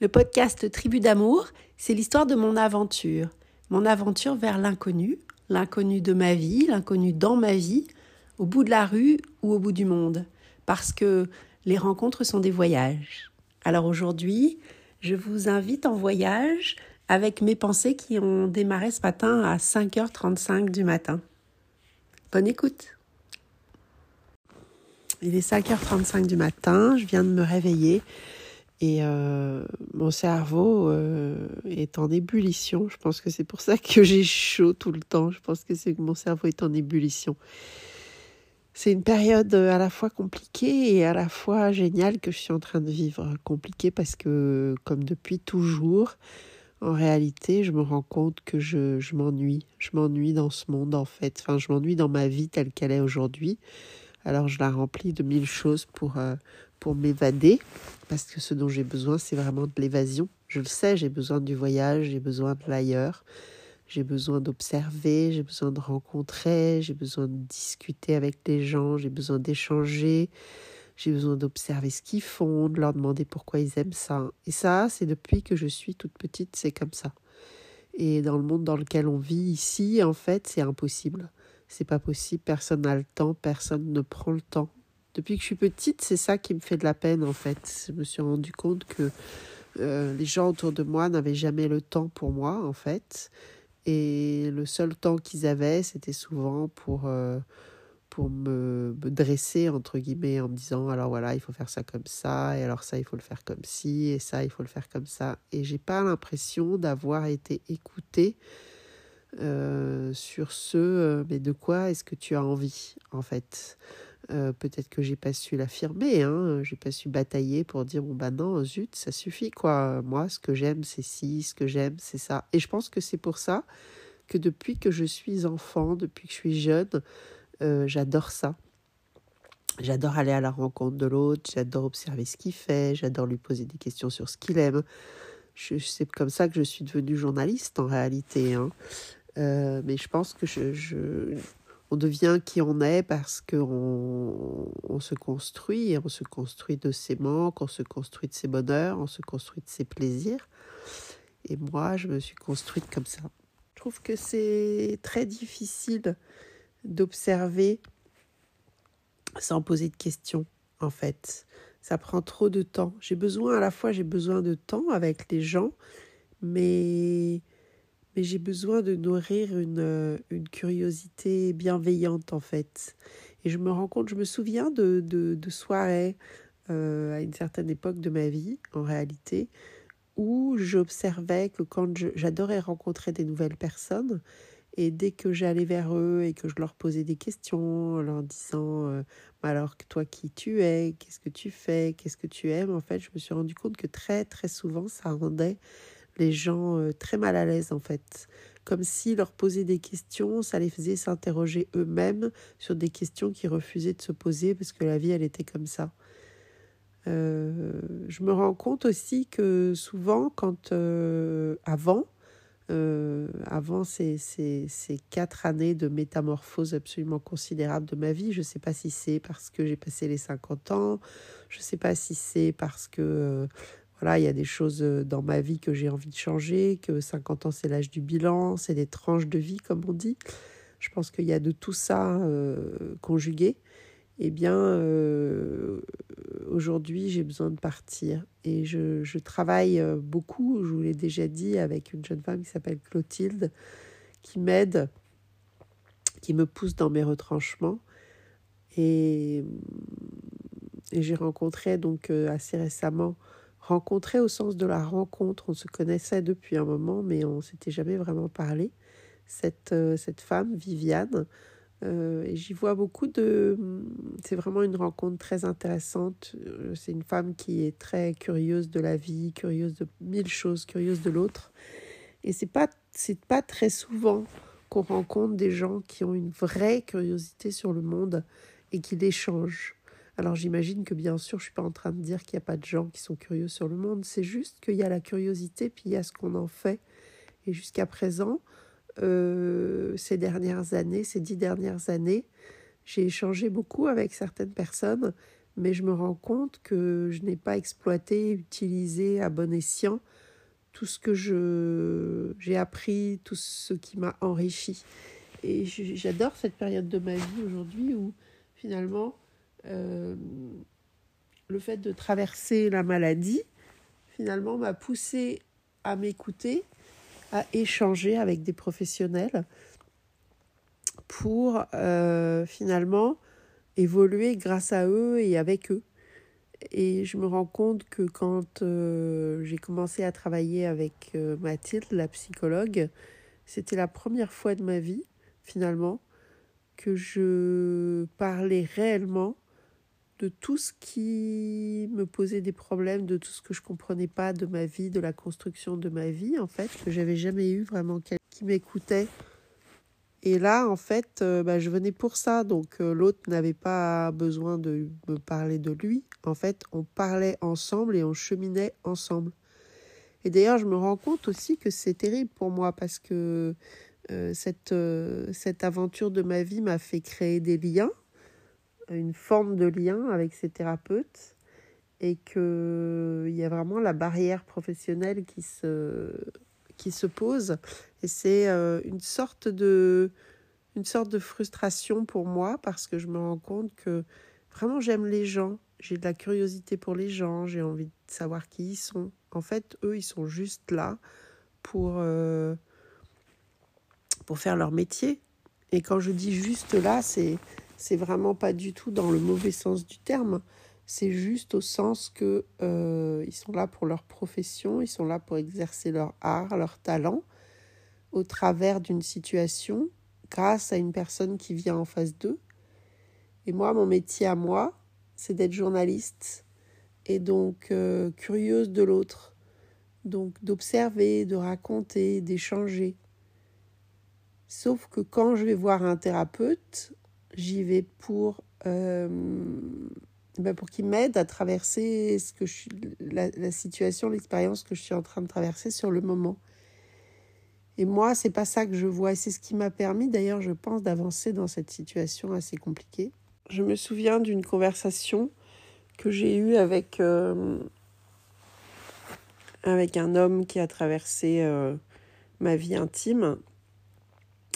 Le podcast Tribu d'amour, c'est l'histoire de mon aventure. Mon aventure vers l'inconnu, l'inconnu de ma vie, l'inconnu dans ma vie, au bout de la rue ou au bout du monde. Parce que les rencontres sont des voyages. Alors aujourd'hui, je vous invite en voyage avec mes pensées qui ont démarré ce matin à 5h35 du matin. Bonne écoute. Il est 5h35 du matin, je viens de me réveiller et euh, mon cerveau euh, est en ébullition. Je pense que c'est pour ça que j'ai chaud tout le temps. Je pense que c'est que mon cerveau est en ébullition. C'est une période à la fois compliquée et à la fois géniale que je suis en train de vivre. Compliquée parce que, comme depuis toujours, en réalité, je me rends compte que je, je m'ennuie. Je m'ennuie dans ce monde, en fait. Enfin, je m'ennuie dans ma vie telle qu'elle est aujourd'hui. Alors je la remplis de mille choses pour, euh, pour m'évader, parce que ce dont j'ai besoin, c'est vraiment de l'évasion. Je le sais, j'ai besoin du voyage, j'ai besoin de l'ailleurs, j'ai besoin d'observer, j'ai besoin de rencontrer, j'ai besoin de discuter avec les gens, j'ai besoin d'échanger, j'ai besoin d'observer ce qu'ils font, de leur demander pourquoi ils aiment ça. Et ça, c'est depuis que je suis toute petite, c'est comme ça. Et dans le monde dans lequel on vit ici, en fait, c'est impossible c'est pas possible, personne n'a le temps, personne ne prend le temps. Depuis que je suis petite, c'est ça qui me fait de la peine en fait. Je me suis rendu compte que euh, les gens autour de moi n'avaient jamais le temps pour moi en fait. Et le seul temps qu'ils avaient, c'était souvent pour, euh, pour me, dresser, en me disant alors voilà, il faut faire ça comme ça, et alors ça, il faut le faire comme ci, et ça, il faut le faire comme ça. Et j'ai pas l'impression d'avoir été écoutée euh, sur ce, mais de quoi est-ce que tu as envie en fait? Euh, Peut-être que j'ai pas su l'affirmer, hein, j'ai pas su batailler pour dire bon bah non, zut, ça suffit quoi. Moi, ce que j'aime, c'est ci, ce que j'aime, c'est ça. Et je pense que c'est pour ça que depuis que je suis enfant, depuis que je suis jeune, j'adore ça. J'adore aller à la rencontre de l'autre, j'adore observer ce qu'il fait, j'adore lui poser des questions sur ce qu'il aime. C'est comme ça que je suis devenue journaliste en réalité. Hein. Euh, mais je pense que je, on devient qui on est parce qu'on on se construit, on se construit de ses manques, on se construit de ses bonheurs, on se construit de ses plaisirs. Et moi, je me suis construite comme ça. Je trouve que c'est très difficile d'observer sans poser de questions, en fait. Ça prend trop de temps. J'ai besoin, à la fois, j'ai besoin de temps avec les gens, mais mais j'ai besoin de nourrir une, euh, une, curiosité bienveillante en fait. Et je me rends compte, je me souviens de soirées euh, à une certaine époque de ma vie, en réalité, où j'observais que quand j'adorais rencontrer des nouvelles personnes, et dès que j'allais vers eux et que je leur posais des questions en leur disant euh, alors toi qui tu es, qu'est-ce que tu fais, qu'est-ce que tu aimes, en fait, je me suis rendu compte que très très souvent ça rendait les gens euh, très mal à l'aise en fait. Comme si leur poser des questions, ça les faisait s'interroger eux-mêmes sur des questions qu'ils refusaient de se poser parce que la vie, elle était comme ça. Euh, je me rends compte aussi que souvent, quand euh, avant, avant ces, ces, ces, quatre années de métamorphose absolument considérable de ma vie, je ne sais pas si c'est parce que j'ai passé les 50 ans, je ne sais pas si c'est parce que il y a des choses euh, dans ma vie que j'ai envie de changer, que 50 ans c'est l'âge du bilan, c'est des tranches de vie comme on dit. Je pense qu'il y a de tout ça euh, conjugué. Eh bien, euh, aujourd'hui, j'ai besoin de partir. Et je, travaille beaucoup, je vous l'ai déjà dit, avec une jeune femme qui s'appelle Clotilde, qui m'aide, qui me pousse dans mes retranchements. Et, et j'ai rencontré donc assez récemment rencontré au sens de la rencontre. On se connaissait depuis un moment, mais on s'était jamais vraiment parlé. Cette, euh, cette femme, Viviane, euh, et j'y vois beaucoup de... C'est vraiment une rencontre très intéressante. Euh, c'est une femme qui est très curieuse de la vie, curieuse de mille choses, curieuse de l'autre. Et c'est pas c'est pas très souvent qu'on rencontre des gens qui ont une vraie curiosité sur le monde et qui l'échangent. Alors j'imagine que bien sûr, je suis pas en train de dire qu'il n'y a pas de gens qui sont curieux sur le monde. C'est juste qu'il y a la curiosité, puis il y a ce qu'on en fait. Et jusqu'à présent, euh, ces dernières années, ces dix dernières années, j'ai échangé beaucoup avec certaines personnes, mais je me rends compte que je n'ai pas exploité, utilisé à bon escient tout ce que j'ai appris, tout ce qui m'a enrichi. Et j'adore cette période de ma vie aujourd'hui où finalement euh, le fait de traverser la maladie finalement m'a poussé à m'écouter, à échanger avec des professionnels pour euh, finalement évoluer grâce à eux et avec eux. Et je me rends compte que quand euh, j'ai commencé à travailler avec Mathilde, la psychologue, c'était la première fois de ma vie, finalement, que je parlais réellement de tout ce qui me posait des problèmes, de tout ce que je comprenais pas de ma vie, de la construction de ma vie, en fait, que j'avais jamais eu vraiment quelqu'un qui m'écoutait et là, en fait, euh, bah, je venais pour ça. Donc, euh, l'autre n'avait pas besoin de me parler de lui. En fait, on parlait ensemble et on cheminait ensemble. Et d'ailleurs, je me rends compte aussi que c'est terrible pour moi parce que euh, cette, cette aventure de ma vie m'a fait créer des liens, une forme de lien avec ces thérapeutes. Et qu'il y a vraiment la barrière professionnelle qui se, qui se pose. Et c'est euh, une sorte de une sorte de frustration pour moi parce que je me rends compte que vraiment j'aime les gens, j'ai de la curiosité pour les gens, j'ai envie de savoir qui ils sont. En fait, eux, ils sont juste là pour, euh, pour faire leur métier. Et quand je dis juste là, c'est c'est vraiment pas du tout dans le mauvais sens du terme. C'est juste au sens que euh, ils sont là pour leur profession, ils sont là pour exercer leur art, leur talent, au travers d'une situation, grâce à une personne qui vient en face d'eux. Et moi, mon métier à moi, c'est d'être journaliste et donc euh, curieuse de l'autre, donc d'observer, de raconter, d'échanger. Sauf que quand je vais voir un thérapeute, j'y vais pour euh, ben pour qu'il m'aide à traverser ce que je la, situation, l'expérience que je suis en train de traverser sur le moment. Et moi, c'est pas ça que je vois. C'est ce qui m'a permis, d'ailleurs, je pense, d'avancer dans cette situation assez compliquée. Je me souviens d'une conversation que j'ai eue avec, euh, avec un homme qui a traversé euh, ma vie intime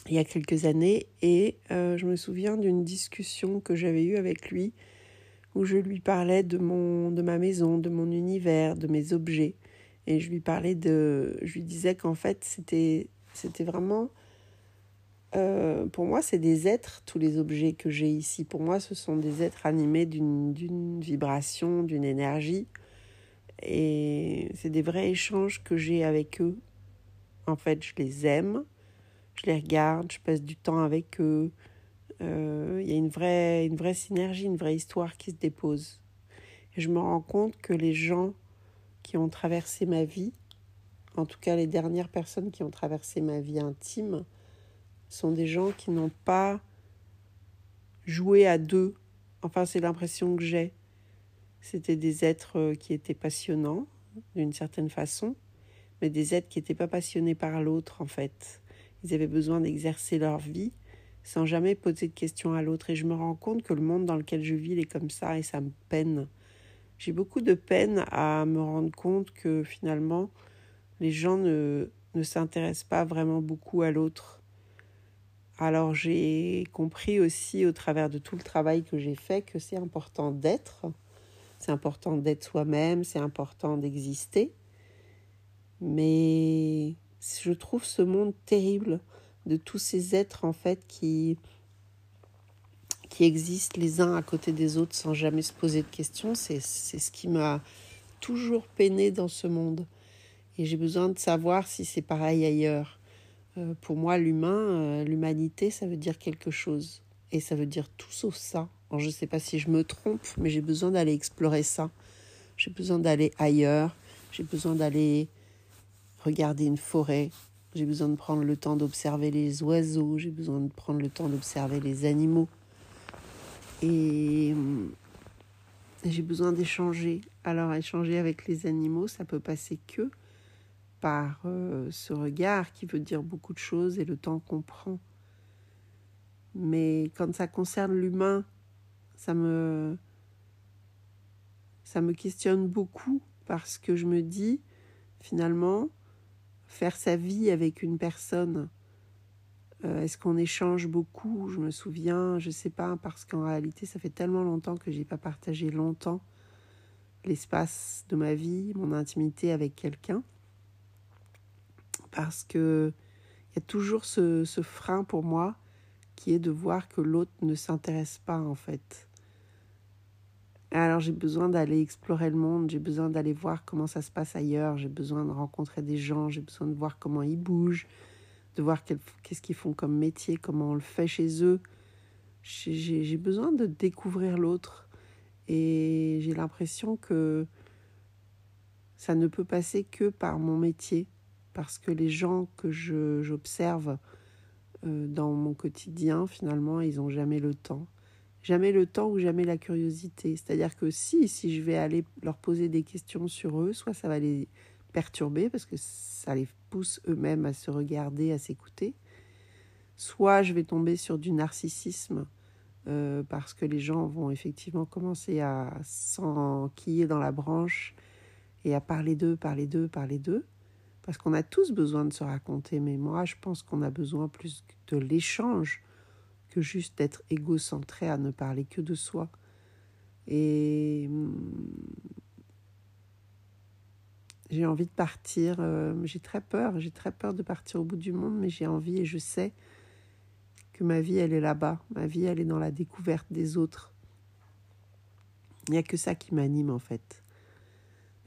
il y a quelques années. Et euh, je me souviens d'une discussion que j'avais eue avec lui où je lui parlais de, mon, de ma maison, de mon univers, de mes objets. Et je lui parlais de. Je lui disais qu'en fait, c'était, c'était vraiment. Euh, pour moi, c'est des êtres, tous les objets que j'ai ici. Pour moi, ce sont des êtres animés d'une, d'une vibration, d'une énergie. Et c'est des vrais échanges que j'ai avec eux. En fait, je les aime, je les regarde, je passe du temps avec eux, euh, il y a une vraie, une vraie synergie, une vraie histoire qui se dépose. Et je me rends compte que les gens qui ont traversé ma vie, en tout cas les dernières personnes qui ont traversé ma vie intime, sont des gens qui n'ont pas joué à deux. Enfin, c'est l'impression que j'ai. C'était des êtres euh, qui étaient passionnants, d'une certaine façon, mais des êtres qui n'étaient pas passionnés par l'autre, en fait. Ils avaient besoin d'exercer leur vie sans jamais poser de questions à l'autre. Et je me rends compte que le monde dans lequel je vis, il est comme ça et ça me peine. J'ai beaucoup de peine à me rendre compte que finalement, les gens ne, ne s'intéressent pas vraiment beaucoup à l'autre. Alors j'ai compris aussi au travers de tout le travail que j'ai fait que c'est important d'être, c'est important d'être soi-même, c'est important d'exister. Mais je trouve ce monde terrible de tous ces êtres en fait qui qui existent les uns à côté des autres sans jamais se poser de questions, c'est ce qui m'a toujours peiné dans ce monde. Et j'ai besoin de savoir si c'est pareil ailleurs. Euh, pour moi, l'humain, euh, l'humanité, ça veut dire quelque chose. Et ça veut dire tout sauf ça. Je ne sais pas si je me trompe, mais j'ai besoin d'aller explorer ça. J'ai besoin d'aller ailleurs. J'ai besoin d'aller regarder une forêt, j'ai besoin de prendre le temps d'observer les oiseaux, j'ai besoin de prendre le temps d'observer les animaux. Et j'ai besoin d'échanger. Alors échanger avec les animaux, ça peut passer que par euh, ce regard qui veut dire beaucoup de choses et le temps qu'on prend. Mais quand ça concerne l'humain, ça me ça me questionne beaucoup parce que je me dis, finalement, faire sa vie avec une personne, euh, est-ce qu'on échange beaucoup? Je me souviens, je sais pas, parce qu'en réalité, ça fait tellement longtemps que j'ai pas partagé longtemps l'espace de ma vie, mon intimité avec quelqu'un, parce que il y a toujours ce, ce frein pour moi qui est de voir que l'autre ne s'intéresse pas en fait alors j'ai besoin d'aller explorer le monde, j'ai besoin d'aller voir comment ça se passe ailleurs, j'ai besoin de rencontrer des gens, j'ai besoin de voir comment ils bougent, de voir qu'est-ce qu'ils font comme métier, comment on le fait chez eux. J'ai besoin de découvrir l'autre et j'ai l'impression que ça ne peut passer que par mon métier, parce que les gens que j'observe euh, dans mon quotidien, finalement, ils n'ont jamais le temps jamais le temps ou jamais la curiosité. C'est-à-dire que si, si je vais aller leur poser des questions sur eux, soit ça va les perturber parce que ça les pousse eux-mêmes à se regarder, à s'écouter, soit je vais tomber sur du narcissisme euh, parce que les gens vont effectivement commencer à s'enquiller dans la branche et à parler d'eux, parler d'eux, parler d'eux. Parce qu'on a tous besoin de se raconter, mais moi je pense qu'on a besoin plus de l'échange juste d'être égocentré à ne parler que de soi. Et hmm, j'ai envie de partir, euh, j'ai très peur, j'ai très peur de partir au bout du monde, mais j'ai envie et je sais que ma vie, elle est là-bas. Ma vie, elle est dans la découverte des autres. Il n'y a que ça qui m'anime en fait.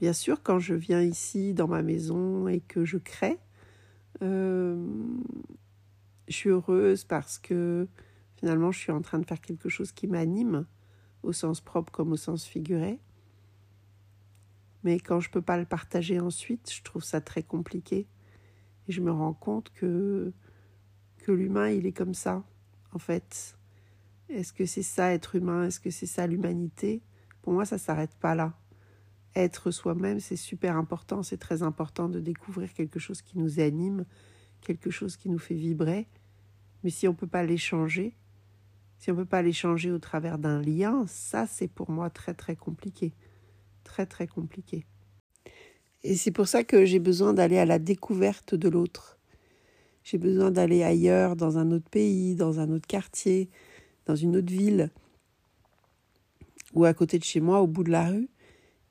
Bien sûr, quand je viens ici dans ma maison et que je crée, euh, je suis heureuse parce que Finalement, je suis en train de faire quelque chose qui m'anime, au sens propre comme au sens figuré. Mais quand je ne peux pas le partager ensuite, je trouve ça très compliqué. Et je me rends compte que, que l'humain, il est comme ça, en fait. Est-ce que c'est ça être humain? Est-ce que c'est ça l'humanité? Pour moi, ça ne s'arrête pas là. Être soi-même, c'est super important. C'est très important de découvrir quelque chose qui nous anime, quelque chose qui nous fait vibrer. Mais si on ne peut pas l'échanger, si on ne peut pas l'échanger au travers d'un lien, ça c'est pour moi très très compliqué. Très très compliqué. Et c'est pour ça que j'ai besoin d'aller à la découverte de l'autre. J'ai besoin d'aller ailleurs, dans un autre pays, dans un autre quartier, dans une autre ville, ou à côté de chez moi, au bout de la rue,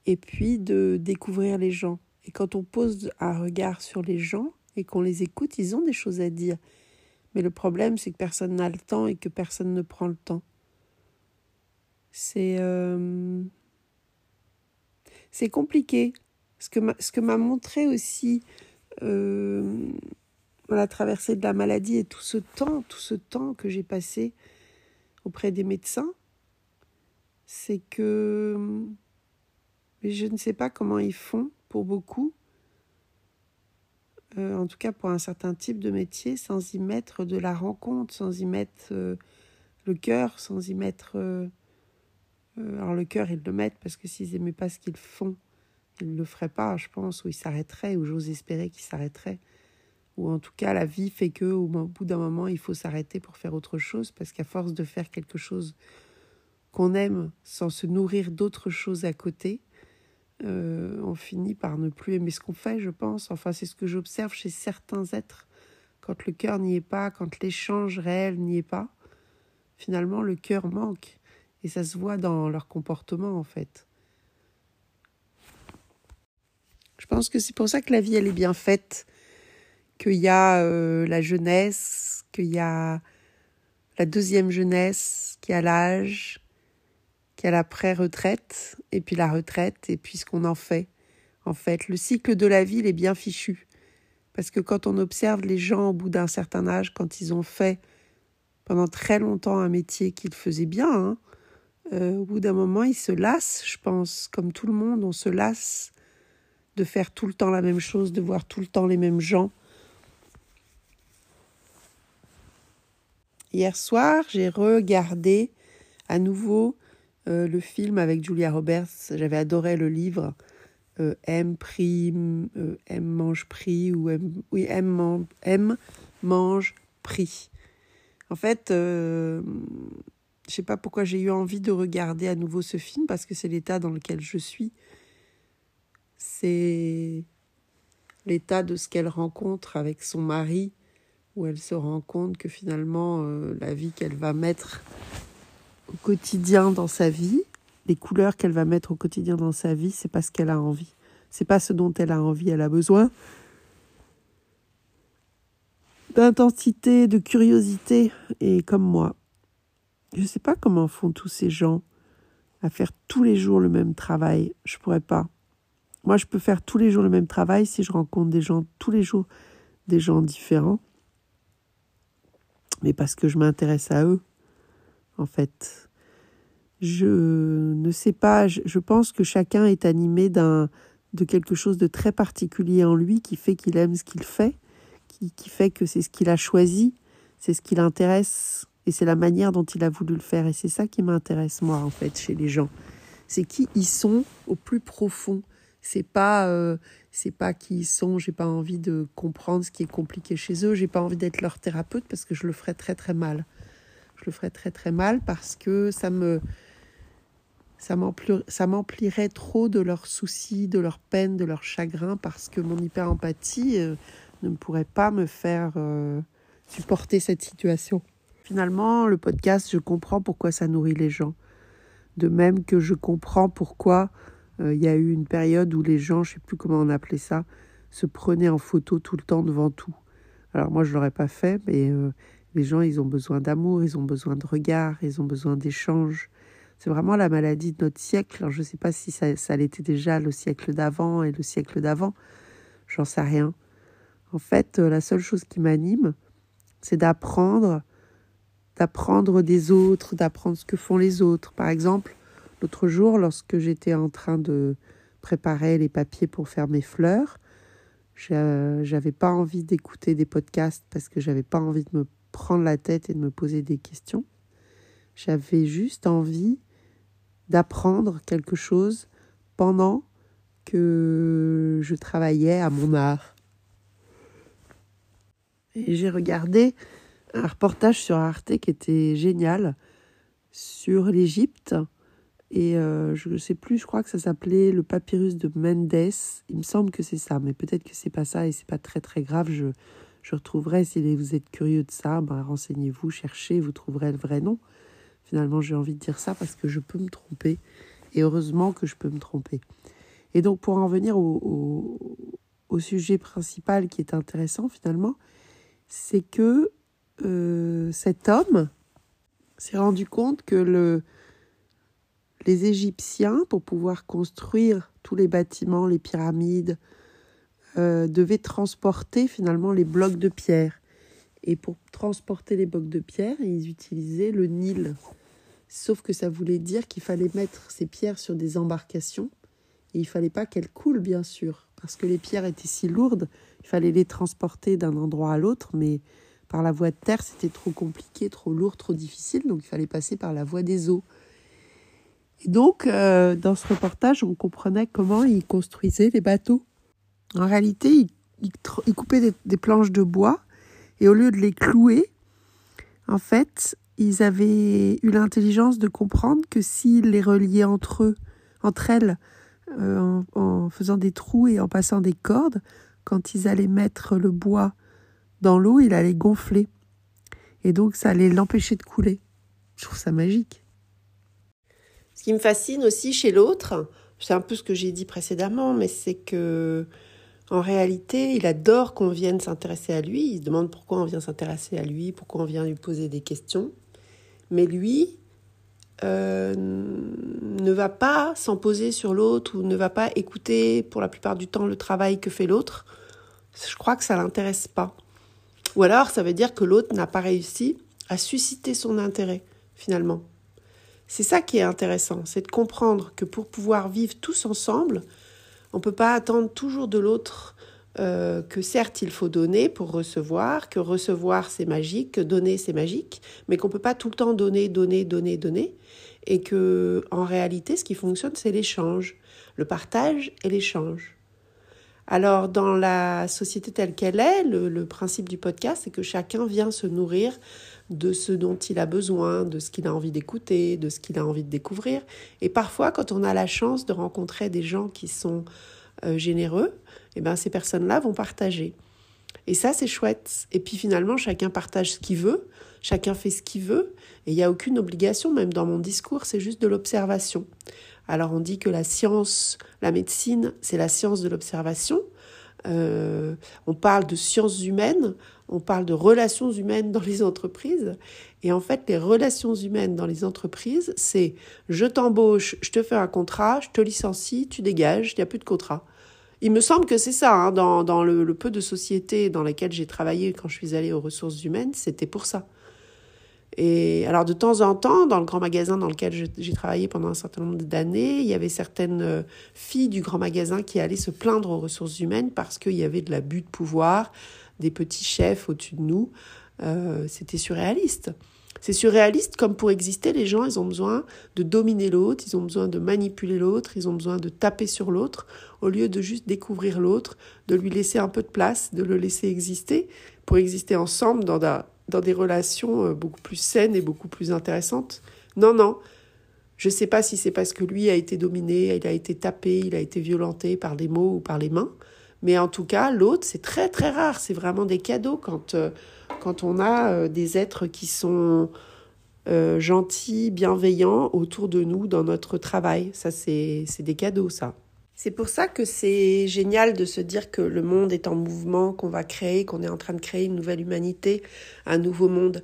et puis de découvrir les gens. Et quand on pose un regard sur les gens et qu'on les écoute, ils ont des choses à dire. Mais le problème, c'est que personne n'a le temps et que personne ne prend le temps. C'est euh, c'est compliqué. Ce que m'a, montré aussi euh, la traversée de la maladie et tout ce temps, tout ce temps que j'ai passé auprès des médecins, c'est que je ne sais pas comment ils font pour beaucoup, euh, en tout cas pour un certain type de métier, sans y mettre de la rencontre, sans y mettre euh, le cœur, sans y mettre... Euh, alors le cœur, ils le mettent parce que s'ils n'aimaient pas ce qu'ils font, ils ne le feraient pas, je pense, ou ils s'arrêteraient, ou j'ose espérer qu'ils s'arrêteraient. Ou en tout cas, la vie fait que au bout d'un moment, il faut s'arrêter pour faire autre chose, parce qu'à force de faire quelque chose qu'on aime sans se nourrir d'autres choses à côté, euh, on finit par ne plus aimer ce qu'on fait, je pense. Enfin, c'est ce que j'observe chez certains êtres. Quand le cœur n'y est pas, quand l'échange réel n'y est pas, finalement, le cœur manque. Et ça se voit dans leur comportement, en fait. Je pense que c'est pour ça que la vie, elle est bien faite. Qu'il y a euh, la jeunesse, qu'il y a la deuxième jeunesse, qu'il y a l'âge, qu'il y a la pré-retraite, et puis la retraite, et puis ce qu'on en fait. En fait, le cycle de la vie, il est bien fichu. Parce que quand on observe les gens au bout d'un certain âge, quand ils ont fait pendant très longtemps un métier qu'ils faisaient bien, hein, euh, au bout d'un moment, ils se lassent, je pense. Comme tout le monde, on se lasse de faire tout le temps la même chose, de voir tout le temps les mêmes gens. Hier soir, j'ai regardé à nouveau euh, le film avec Julia Roberts. J'avais adoré le livre euh, M euh, M mange prix ou M, M, M mange prix. En fait, Je sais pas pourquoi j'ai eu envie de regarder à nouveau ce film parce que c'est l'état dans lequel je suis. C'est l'état de ce qu'elle rencontre avec son mari, où elle se rend compte que finalement la vie qu'elle va mettre au quotidien dans sa vie, les couleurs qu'elle va mettre au quotidien dans sa vie, c'est pas ce qu'elle a envie. C'est pas ce dont elle a envie, elle a besoin d'intensité, de curiosité. Et comme moi, je sais pas comment font tous ces gens à faire tous les jours le même travail. Je pourrais pas. Moi, je peux faire tous les jours le même travail si je rencontre des gens tous les jours, des gens différents. Mais parce que je m'intéresse à eux, en fait. Je ne sais pas, je pense que chacun est animé d'un de quelque chose de très particulier en lui qui fait qu'il aime ce qu'il fait qui, fait que c'est ce qu'il a choisi, c'est ce qui l'intéresse et c'est la manière dont il a voulu le faire. Et c'est ça qui m'intéresse, moi, en fait, chez les gens. C'est qui ils sont au plus profond. C'est pas, euh, c'est pas qui ils sont. J'ai pas envie de comprendre ce qui est compliqué chez eux. J'ai pas envie d'être leur thérapeute parce que je le ferais très très mal. Je le ferais très très mal parce que ça me, ça m'emplirait trop de leurs soucis, de leurs peines, de leurs chagrins parce que mon hyper empathie, euh, ne pourrait pas me faire euh, supporter cette situation. Finalement, le podcast, je comprends pourquoi ça nourrit les gens. De même que je comprends pourquoi euh, il y a eu une période où les gens, je ne sais plus comment on appelait ça, se prenaient en photo tout le temps devant tout. Alors moi, je ne l'aurais pas fait, mais les gens, ils ont besoin d'amour, ils ont besoin de regard, ils ont besoin d'échanges. C'est vraiment la maladie de notre siècle. Je ne sais pas si ça, ça l'était déjà le siècle d'avant et le siècle d'avant. J'en sais rien. En fait, euh, la seule chose qui m'anime, c'est d'apprendre, d'apprendre des autres, d'apprendre ce que font les autres. Par exemple, l'autre jour, lorsque j'étais en train de préparer les papiers pour faire mes fleurs, j'avais pas envie d'écouter des podcasts parce que j'avais pas envie de me prendre la tête et de me poser des questions. J'avais juste envie d'apprendre quelque chose pendant que je travaillais à mon art. Et j'ai regardé un reportage sur Arte qui était génial sur l'Égypte. Et euh, je ne sais plus, je crois que ça s'appelait le papyrus de Mendes. Il me semble que c'est ça, mais peut-être que c'est pas ça et c'est pas très très grave. Je, je retrouverai, si vous êtes curieux de ça, ben, renseignez-vous, cherchez, vous trouverez le vrai nom. Finalement, j'ai envie de dire ça parce que je peux me tromper. Et heureusement que je peux me tromper. Et donc, pour en venir au, au, au sujet principal qui est intéressant finalement, c'est que euh, cet homme s'est rendu compte que le, les Égyptiens, pour pouvoir construire tous les bâtiments, les pyramides, euh, devaient transporter finalement les blocs de pierre. Et pour transporter les blocs de pierre, ils utilisaient le Nil. Sauf que ça voulait dire qu'il fallait mettre ces pierres sur des embarcations. Et il fallait pas qu'elles coulent, bien sûr, parce que les pierres étaient si lourdes il fallait les transporter d'un endroit à l'autre, mais par la voie de terre, c'était trop compliqué, trop lourd, trop difficile, donc il fallait passer par la voie des eaux. Et donc, euh, dans ce reportage, on comprenait comment ils construisaient les bateaux. En réalité, ils, coupaient des, planches de bois, et au lieu de les clouer, en fait, ils avaient eu l'intelligence de comprendre que s'ils les reliaient entre eux, entre elles, euh, en, faisant des trous et en passant des cordes, quand ils allaient mettre le bois dans l'eau, il allait gonfler. Et donc, ça allait l'empêcher de couler. Je trouve ça magique. Ce qui me fascine aussi chez l'autre, c'est un peu ce que j'ai dit précédemment, mais c'est que en réalité, il adore qu'on vienne s'intéresser à lui. Il se demande pourquoi on vient s'intéresser à lui, pourquoi on vient lui poser des questions. Mais lui euh, ne va pas s'en poser sur l'autre ou ne va pas écouter pour la plupart du temps le travail que fait l'autre je crois que ça l'intéresse pas. Ou alors, ça veut dire que l'autre n'a pas réussi à susciter son intérêt, finalement. C'est ça qui est intéressant, c'est de comprendre que pour pouvoir vivre tous ensemble, on ne peut pas attendre toujours de l'autre euh, que certes il faut donner pour recevoir, que recevoir c'est magique, que donner c'est magique, mais qu'on ne peut pas tout le temps donner, donner, donner, donner, et que en réalité ce qui fonctionne c'est l'échange, le partage et l'échange. Alors, dans la société telle qu'elle est, le, principe du podcast, c'est que chacun vient se nourrir de ce dont il a besoin, de ce qu'il a envie d'écouter, de ce qu'il a envie de découvrir. Et parfois, quand on a la chance de rencontrer des gens qui sont euh, généreux, eh ben, ces personnes-là vont partager. Et ça, c'est chouette. Et puis finalement, chacun partage ce qu'il veut, chacun fait ce qu'il veut, et il n'y a aucune obligation, même dans mon discours, c'est juste de l'observation. Alors on dit que la science, la médecine, c'est la science de l'observation. Euh, on parle de sciences humaines, on parle de relations humaines dans les entreprises. Et en fait, les relations humaines dans les entreprises, c'est je t'embauche, je te fais un contrat, je te licencie, tu dégages, il n'y a plus de contrat. Il me semble que c'est ça, hein, dans, le, le, peu de sociétés dans lesquelles j'ai travaillé quand je suis allée aux ressources humaines, c'était pour ça. Et alors de temps en temps, dans le grand magasin dans lequel j'ai travaillé pendant un certain nombre d'années, il y avait certaines euh, filles du grand magasin qui allaient se plaindre aux ressources humaines parce qu'il y avait de l'abus de pouvoir, des petits chefs au-dessus de nous. Euh, C'était surréaliste. C'est surréaliste comme pour exister, les gens, ils ont besoin de dominer l'autre, ils ont besoin de manipuler l'autre, ils ont besoin de taper sur l'autre, au lieu de juste découvrir l'autre, de lui laisser un peu de place, de le laisser exister, pour exister ensemble dans, dans des relations euh, beaucoup plus saines et beaucoup plus intéressantes. Non, non. Je ne sais pas si c'est parce que lui a été dominé, il a été tapé, il a été violenté par des mots ou par les mains. Mais en tout cas, l'autre, c'est très très rare. C'est vraiment des cadeaux quand, euh, quand on a euh, des êtres qui sont gentils, bienveillants autour de nous dans notre travail. Ça, c'est des cadeaux, ça. C'est pour ça que c'est génial de se dire que le monde est en mouvement, qu'on va créer, qu'on est en train de créer une nouvelle humanité, un nouveau monde,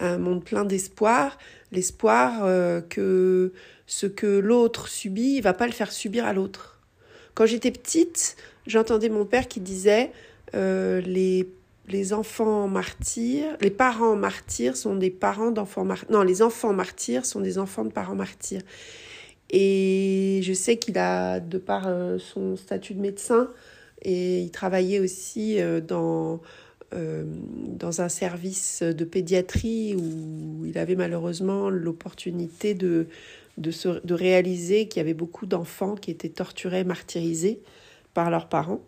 un monde plein d'espoir, l'espoir euh, que ce que l'autre subit, il va pas le faire subir à l'autre. Quand j'étais petite, j'entendais mon père qui disait euh, les les enfants martyrs, les parents martyrs sont des parents d'enfants martyrs. Non, les enfants martyrs sont des enfants de parents martyrs. Et je sais qu'il a, de par euh, son statut de médecin, et il travaillait aussi euh, dans, euh, dans un service de pédiatrie où il avait malheureusement l'opportunité de, de, de réaliser qu'il y avait beaucoup d'enfants qui étaient torturés, martyrisés par leurs parents.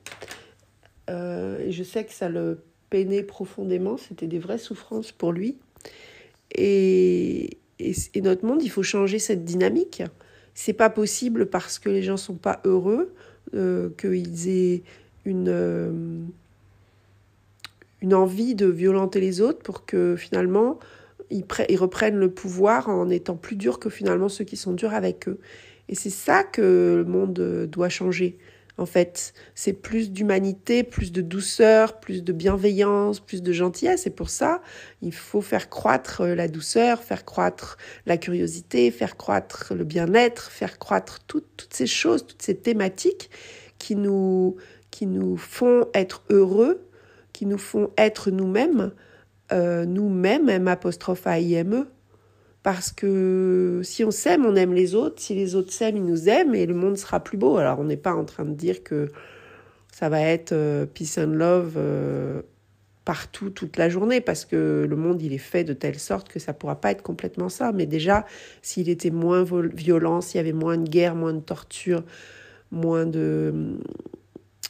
et je sais que ça le peinait profondément, c'était des vraies souffrances pour lui. Et, et notre monde, il faut changer cette dynamique c'est pas possible parce que les gens sont pas heureux, euh, qu'ils aient une, euh, une envie de violenter les autres pour que finalement ils reprennent le pouvoir en étant plus durs que finalement ceux qui sont durs avec eux. Et c'est ça que le monde doit changer en fait. C'est plus d'humanité, plus de douceur, plus de bienveillance, plus de gentillesse. Et pour ça, il faut faire croître la douceur, faire croître la curiosité, faire croître le bien-être, faire croître toutes ces choses, toutes ces thématiques qui nous, qui nous font être heureux, qui nous font être nous-mêmes, euh, nous-mêmes, M apostrophe A I M E. Parce que si on s'aime, on aime les autres. Si les autres s'aiment, ils nous aiment et le monde sera plus beau. Alors on n'est pas en train de dire que ça va être euh, peace and love euh, partout toute la journée parce que le monde il est fait de telle sorte que ça pourra pas être complètement ça. Mais déjà, s'il était moins violent, s'il y avait moins de guerre, moins de torture, moins de hum,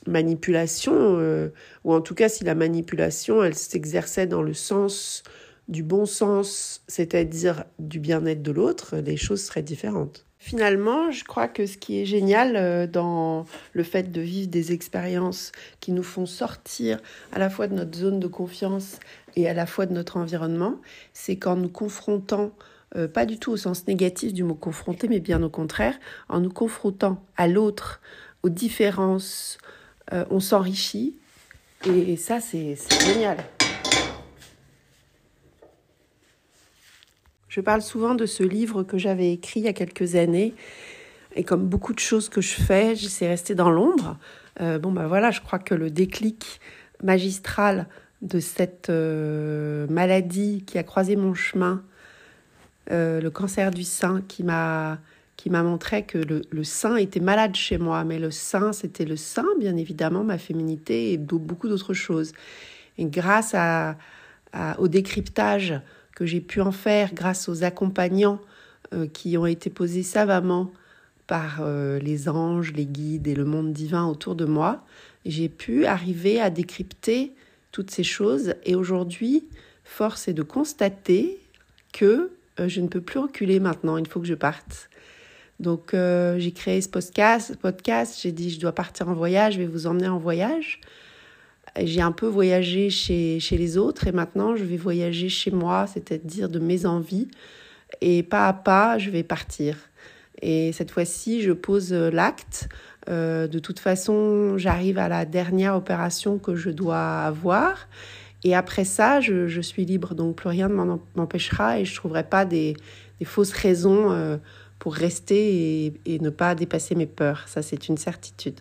manipulation, euh, ou en tout cas si la manipulation elle s'exerçait dans le sens du bon sens, c'est-à-dire du bien-être de l'autre, les choses seraient différentes. Finalement, je crois que ce qui est génial euh, dans le fait de vivre des expériences qui nous font sortir à la fois de notre zone de confiance et à la fois de notre environnement, c'est qu'en nous confrontant, euh, pas du tout au sens négatif du mot confronter, mais bien au contraire, en nous confrontant à l'autre, aux différences, euh, on s'enrichit. Et ça, c'est génial. Je parle souvent de ce livre que j'avais écrit il y a quelques années. Et comme beaucoup de choses que je fais, j'essaie resté dans l'ombre. Euh, bon, ben voilà, je crois que le déclic magistral de cette euh, maladie qui a croisé mon chemin, euh, le cancer du sein, qui m'a qui m'a montré que le, le, sein était malade chez moi, mais le sein, c'était le sein, bien évidemment, ma féminité et beaucoup d'autres choses. Et grâce à, au décryptage que j'ai pu en faire grâce aux accompagnants euh, qui ont été posés savamment par euh, les anges, les guides et le monde divin autour de moi, j'ai pu arriver à décrypter toutes ces choses. Et aujourd'hui, force est de constater que euh, je ne peux plus reculer maintenant, il faut que je parte. Donc j'ai créé ce podcast, podcast j'ai dit je dois partir en voyage, je vais vous emmener en voyage. J'ai un peu voyagé chez, chez les autres et maintenant je vais voyager chez moi, c'est-à-dire de mes envies. Et pas à pas, je vais partir. Et cette fois-ci, je pose l'acte. Euh, de toute façon, j'arrive à la dernière opération que je dois avoir. Et après ça, je, suis libre. Donc plus rien ne m'empêchera et je ne trouverai pas des, fausses raisons euh, pour rester et, ne pas dépasser mes peurs. Ça, c'est une certitude.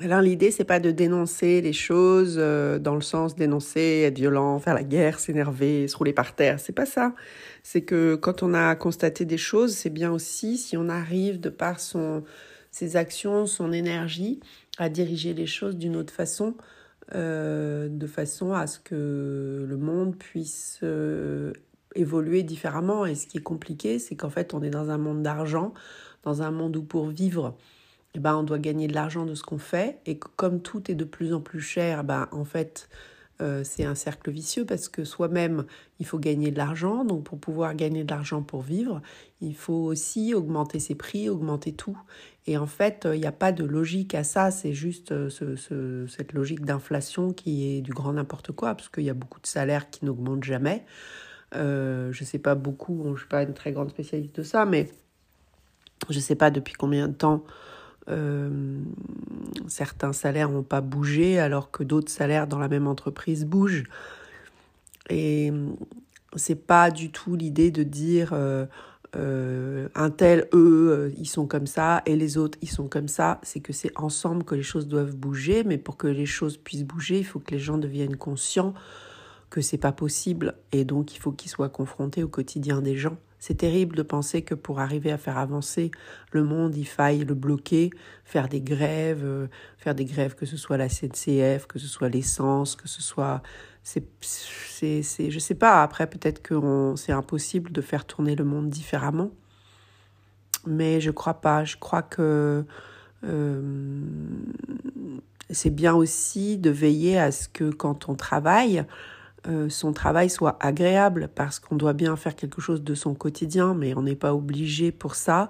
Alors l'idée, c'est pas de dénoncer les choses euh, dans le sens dénoncer, être violent, faire la guerre, s'énerver, se rouler par terre. C'est pas ça. C'est que quand on a constaté des choses, c'est bien aussi si on arrive de par son ses actions, son énergie à diriger les choses d'une autre façon, euh, de façon à ce que le monde puisse euh, évoluer différemment. Et ce qui est compliqué, c'est qu'en fait, on est dans un monde d'argent, dans un monde où pour vivre, eh ben, on doit gagner de l'argent de ce qu'on fait. Et comme tout est de plus en plus cher, ben, en fait, euh, c'est un cercle vicieux parce que soi-même, il faut gagner de l'argent. Donc pour pouvoir gagner de l'argent pour vivre, il faut aussi augmenter ses prix, augmenter tout. Et en fait, il n'y a pas de logique à ça. C'est juste euh, cette logique d'inflation qui est du grand n'importe quoi parce qu'il y a beaucoup de salaires qui n'augmentent jamais. Euh, je ne sais pas beaucoup, je ne suis pas une très grande spécialiste de ça, mais je ne sais pas depuis combien de temps euh, certains salaires n'ont pas bougé alors que d'autres salaires dans la même entreprise bougent. Et c'est pas du tout l'idée de dire euh, euh, un tel, eux, ils sont comme ça et les autres, ils sont comme ça. C'est que c'est ensemble que les choses doivent bouger, mais pour que les choses puissent bouger, il faut que les gens deviennent conscients que c'est pas possible et donc il faut qu'ils soient confrontés au quotidien des gens. C'est terrible de penser que pour arriver à faire avancer le monde, il faille le bloquer, faire des grèves, euh, faire des grèves que ce soit la CNCF, que ce soit l'essence, que ce soit c'est c'est je sais pas après peut-être que c'est impossible de faire tourner le monde différemment. Mais je crois pas, je crois que euh, c'est bien aussi de veiller à ce que quand on travaille, euh, son travail soit agréable parce qu'on doit bien faire quelque chose de son quotidien, mais on n'est pas obligé pour ça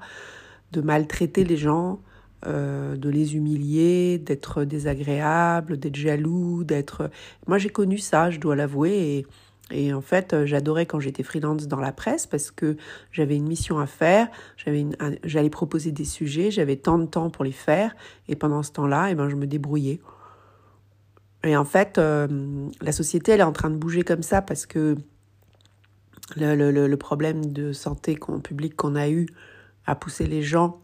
de maltraiter les gens, euh, de les humilier, d'être désagréable, d'être jaloux, d'être... Moi j'ai connu ça, je dois l'avouer, et, en fait j'adorais quand j'étais freelance dans la presse parce que j'avais une mission à faire, j'avais j'allais proposer des sujets, j'avais tant de temps pour les faire, et pendant ce temps-là, eh ben, je me débrouillais. Et en fait, euh, la société, elle est en train de bouger comme ça parce que le, le, problème de santé publique qu'on a eu a poussé les gens,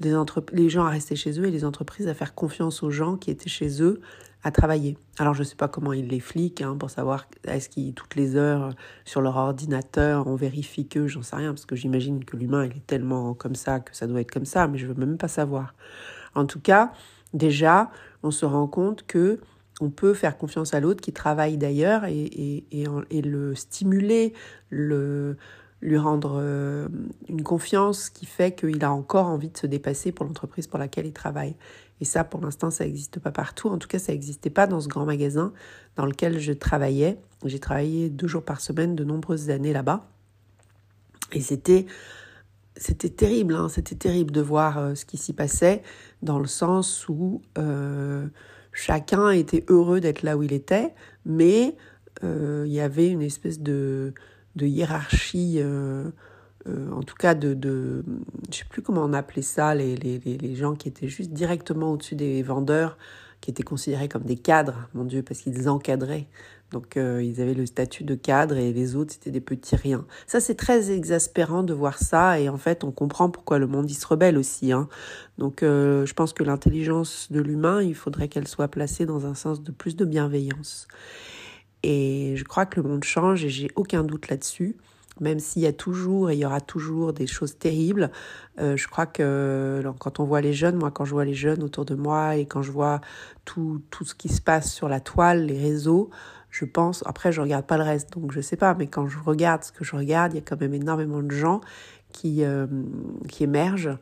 les, les gens à rester chez eux et les entreprises à faire confiance aux gens qui étaient chez eux à travailler. Alors je ne sais pas comment ils les fliquent hein, pour savoir est-ce qu'ils toutes les heures sur leur ordinateur on vérifie que j'en sais rien parce que j'imagine que l'humain il est tellement comme ça que ça doit être comme ça mais je veux même pas savoir. En tout cas déjà on se rend compte que on peut faire confiance à l'autre qui travaille d'ailleurs et, et, le stimuler, le, lui rendre euh, une confiance qui fait qu'il a encore envie de se dépasser pour l'entreprise pour laquelle il travaille. Et ça, pour l'instant, ça n'existe pas partout. En tout cas, ça n'existait pas dans ce grand magasin dans lequel je travaillais. J'ai travaillé deux jours par semaine de nombreuses années là-bas. Et c'était c'était terrible, hein. c'était terrible de voir euh, ce qui s'y passait dans le sens où euh, chacun était heureux d'être là où il était, mais euh, il y avait une espèce de, de hiérarchie, euh, euh, en tout cas de, de, je sais plus comment on appelait ça, les, les, les gens qui étaient juste directement au-dessus des vendeurs, qui étaient considérés comme des cadres, mon Dieu, parce qu'ils encadraient. Donc euh, ils avaient le statut de cadre et les autres c'était des petits riens. Ça c'est très exaspérant de voir ça et en fait on comprend pourquoi le monde il se rebelle aussi. Hein. Donc euh, je pense que l'intelligence de l'humain il faudrait qu'elle soit placée dans un sens de plus de bienveillance. Et je crois que le monde change et j'ai aucun doute là-dessus même s'il y a toujours et il y aura toujours des choses terribles, euh, je crois que quand on voit les jeunes, moi quand je vois les jeunes autour de moi et quand je vois tout, tout ce qui se passe sur la toile, les réseaux, je pense, après je regarde pas le reste, donc je sais pas, mais quand je regarde ce que je regarde, il y a quand même énormément de gens qui, euh, qui émergent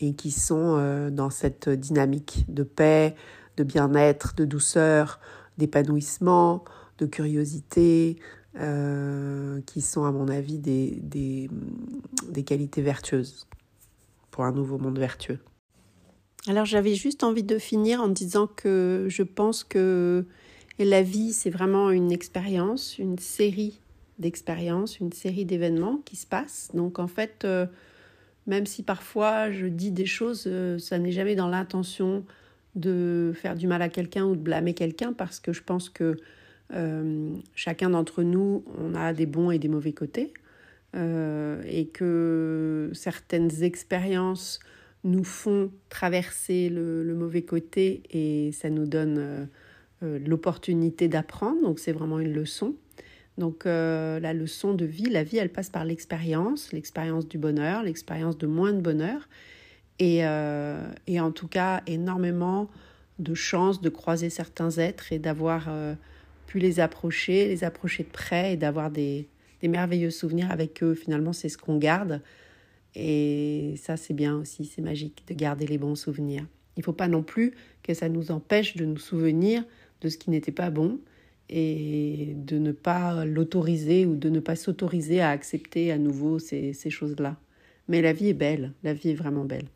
et qui sont euh, dans cette dynamique de paix, de bien-être, de douceur, d'épanouissement, de curiosité, euh, qui sont à mon avis des, des, des qualités vertueuses pour un nouveau monde vertueux. Alors j'avais juste envie de finir en disant que je pense que la vie, c'est vraiment une expérience, une série d'expériences, une série d'événements qui se passent. Donc en fait, euh, même si parfois je dis des choses, euh, ça n'est jamais dans l'intention de faire du mal à quelqu'un ou de blâmer quelqu'un parce que je pense que euh, chacun d'entre nous, on a des bons et des mauvais côtés et que certaines expériences nous font traverser le, mauvais côté et ça nous donne l'opportunité d'apprendre. Donc c'est vraiment une leçon. Donc euh, la leçon de vie, la vie, elle passe par l'expérience, l'expérience du bonheur, l'expérience de moins de bonheur, et, euh, et, en tout cas énormément de chances de croiser certains êtres et d'avoir euh, pu les approcher, les approcher de près et d'avoir des, des, merveilleux souvenirs avec eux. Finalement, c'est ce qu'on garde. Et ça, c'est bien aussi, c'est magique de garder les bons souvenirs. Il ne faut pas non plus que ça nous empêche de nous souvenir de ce qui n'était pas bon et de ne pas l'autoriser ou de ne pas s'autoriser à accepter à nouveau ces, ces choses-là. Mais la vie est belle, la vie est vraiment belle.